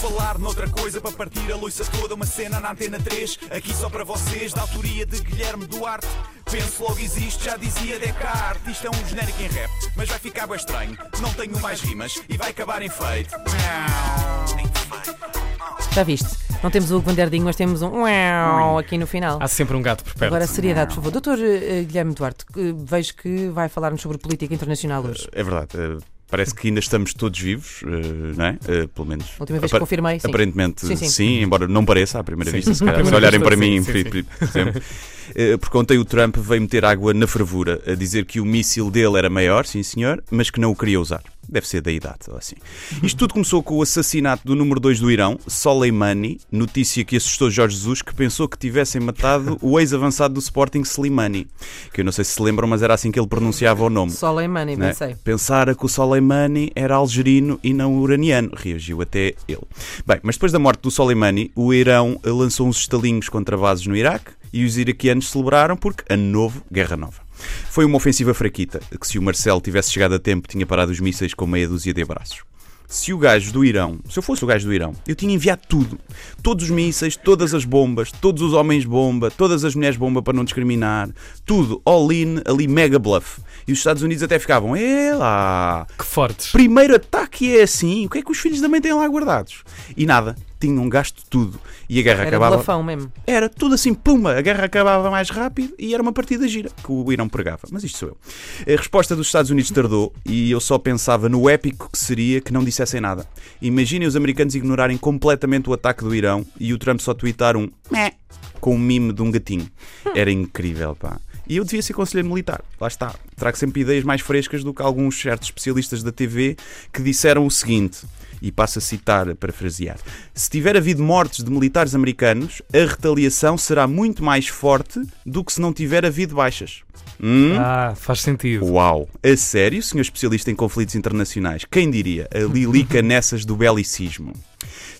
falar noutra coisa para partir a loiça toda, uma cena na antena 3, aqui só para vocês, da autoria de Guilherme Duarte. Penso logo existe, já dizia Descartes. Isto é um genérico em rap, mas vai ficar bem estranho. Não tenho mais rimas e vai acabar em feito. Já viste? Não temos o Hugo Van Der Ding, mas temos um uau aqui no final. Há sempre um gato por perto. Agora, seriedade, por favor. Doutor eh, Guilherme Duarte, vejo que vai falar-nos sobre política internacional hoje. É verdade. Parece que ainda estamos todos vivos, eh, não é? Eh, Pelo menos. A última vez que apar- confirmei, sim. Aparentemente Sim, sim, sim. embora não pareça à primeira Sim. vista, se calhar, se olharem para mim, sim, por- sim. por exemplo. Eh, Porque ontem o Trump veio meter água na fervura, a dizer que o míssil dele era maior, sim senhor, mas que não o queria usar. Deve ser da idade, ou assim. Isto tudo começou com o assassinato do número 2 do Irão, Soleimani, notícia que assustou Jorge Jesus, que pensou que tivessem matado o ex-avançado do Sporting, Slimani. Que eu não sei se se lembram, mas era assim que ele pronunciava o nome. Soleimani, Né? bem sei. Pensara que o Soleimani era algerino e não uraniano, reagiu até ele. Bem, mas depois da morte do Soleimani, o Irão lançou uns estalinhos contra bases no Iraque e os iraquianos celebraram porque ano novo, guerra nova. Foi uma ofensiva fraquita, que se o Marcelo tivesse chegado a tempo tinha parado os mísseis com meia dúzia de abraços. Se o gajo do Irão, se eu fosse o gajo do Irão, eu tinha enviado tudo. Todos os mísseis, todas as bombas, todos os homens bomba, todas as mulheres bomba para não discriminar, tudo, all in, ali mega bluff. E os Estados Unidos até ficavam, é lá, Que fortes. primeiro ataque é assim, o que é que os filhos também têm lá guardados? E nada, tinham gasto tudo. E a guerra Era acabava. blafão mesmo. Era tudo assim, pumba, a guerra acabava mais rápido e era uma partida gira que o Irão pregava. Mas isto sou eu. A resposta dos Estados Unidos tardou e eu só pensava no épico que seria que não dissessem nada. Imaginem os americanos ignorarem completamente o ataque do Irão e o Trump só tweetar um meh com um mime de um gatinho. Era incrível, pá. E eu devia ser conselheiro militar. Lá está. Trago sempre ideias mais frescas do que alguns certos especialistas da TV que disseram o seguinte. E passo a citar, a parafrasear. Se tiver havido mortes de militares americanos, a retaliação será muito mais forte do que se não tiver havido baixas. Hum? Ah, faz sentido. Uau! A sério, senhor especialista em conflitos internacionais? Quem diria? A Lilica nessas do belicismo.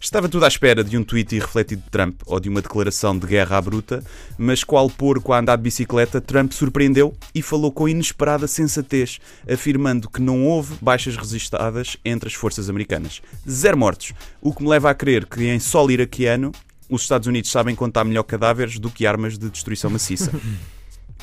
Estava tudo à espera de um tweet irrefletido de Trump ou de uma declaração de guerra à bruta, mas qual porco a andar de bicicleta, Trump surpreendeu e falou com inesperada sensatez, afirmando que não houve baixas registadas entre as forças americanas. Zero mortos, o que me leva a crer que em solo iraquiano os Estados Unidos sabem contar melhor cadáveres do que armas de destruição maciça.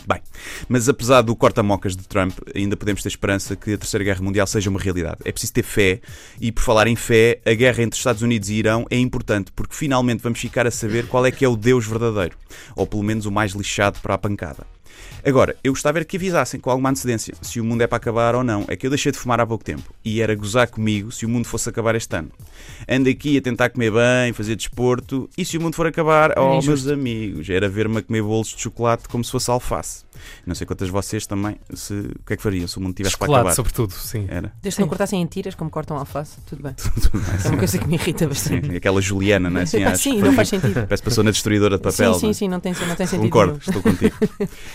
Bem, mas apesar do corta-mocas de Trump, ainda podemos ter esperança que a Terceira Guerra Mundial seja uma realidade. É preciso ter fé, e por falar em fé, a guerra entre Estados Unidos e Irão é importante, porque finalmente vamos ficar a saber qual é que é o Deus verdadeiro, ou pelo menos o mais lixado para a pancada. Agora, eu gostava era que avisassem com alguma antecedência se o mundo é para acabar ou não. É que eu deixei de fumar há pouco tempo e era gozar comigo se o mundo fosse acabar este ano. Ando aqui a tentar comer bem, fazer desporto e se o mundo for acabar, oh injusto. meus amigos, era ver-me a comer bolos de chocolate como se fosse alface. Não sei quantas vocês também, se, o que é que fariam se o mundo tivesse para Chocolate, acabar? sobretudo, sim. Era. Desde que não cortassem em tiras, como cortam alface, tudo bem. Tudo mais. É uma coisa que me irrita bastante. Sim, aquela Juliana, não é? Assim, às- sim, não faz sentido. Parece que passou na destruidora de papel. sim, não é? sim, sim, não tem, não tem sentido. Concordo, estou contigo.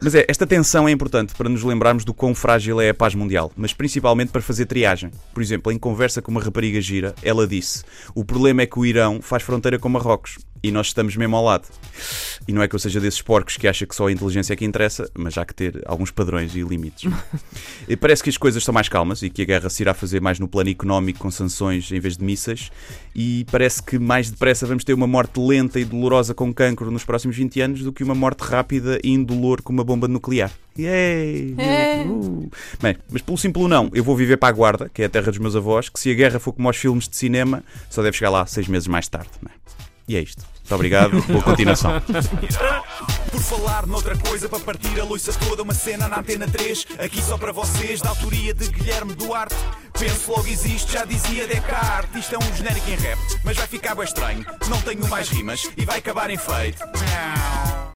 Mas é, esta tensão é importante para nos lembrarmos do quão frágil é a paz mundial, mas principalmente para fazer triagem. Por exemplo, em conversa com uma rapariga gira, ela disse: O problema é que o Irão faz fronteira com Marrocos e nós estamos mesmo ao lado. E não é que eu seja desses porcos que acha que só a inteligência é que interessa, mas há que ter alguns padrões e limites. E Parece que as coisas estão mais calmas e que a guerra se irá fazer mais no plano económico com sanções em vez de mísseis e parece que mais depressa vamos ter uma morte lenta e dolorosa com cancro nos próximos 20 anos do que uma morte rápida e indolor com uma bomba nuclear. Yay! É. Uh. Bem, mas pelo simples não, eu vou viver para a Guarda, que é a terra dos meus avós, que se a guerra for como aos filmes de cinema, só deve chegar lá seis meses mais tarde. não é? E é isto. Muito obrigado, boa continuação. Por falar noutra coisa, para partir a loiça toda, uma cena na antena 3, aqui só para vocês, da autoria de Guilherme Duarte. Penso logo existe, já dizia Descartes. Isto é um genérico em rap, mas vai ficar bem estranho. Não tenho mais rimas e vai acabar em feito.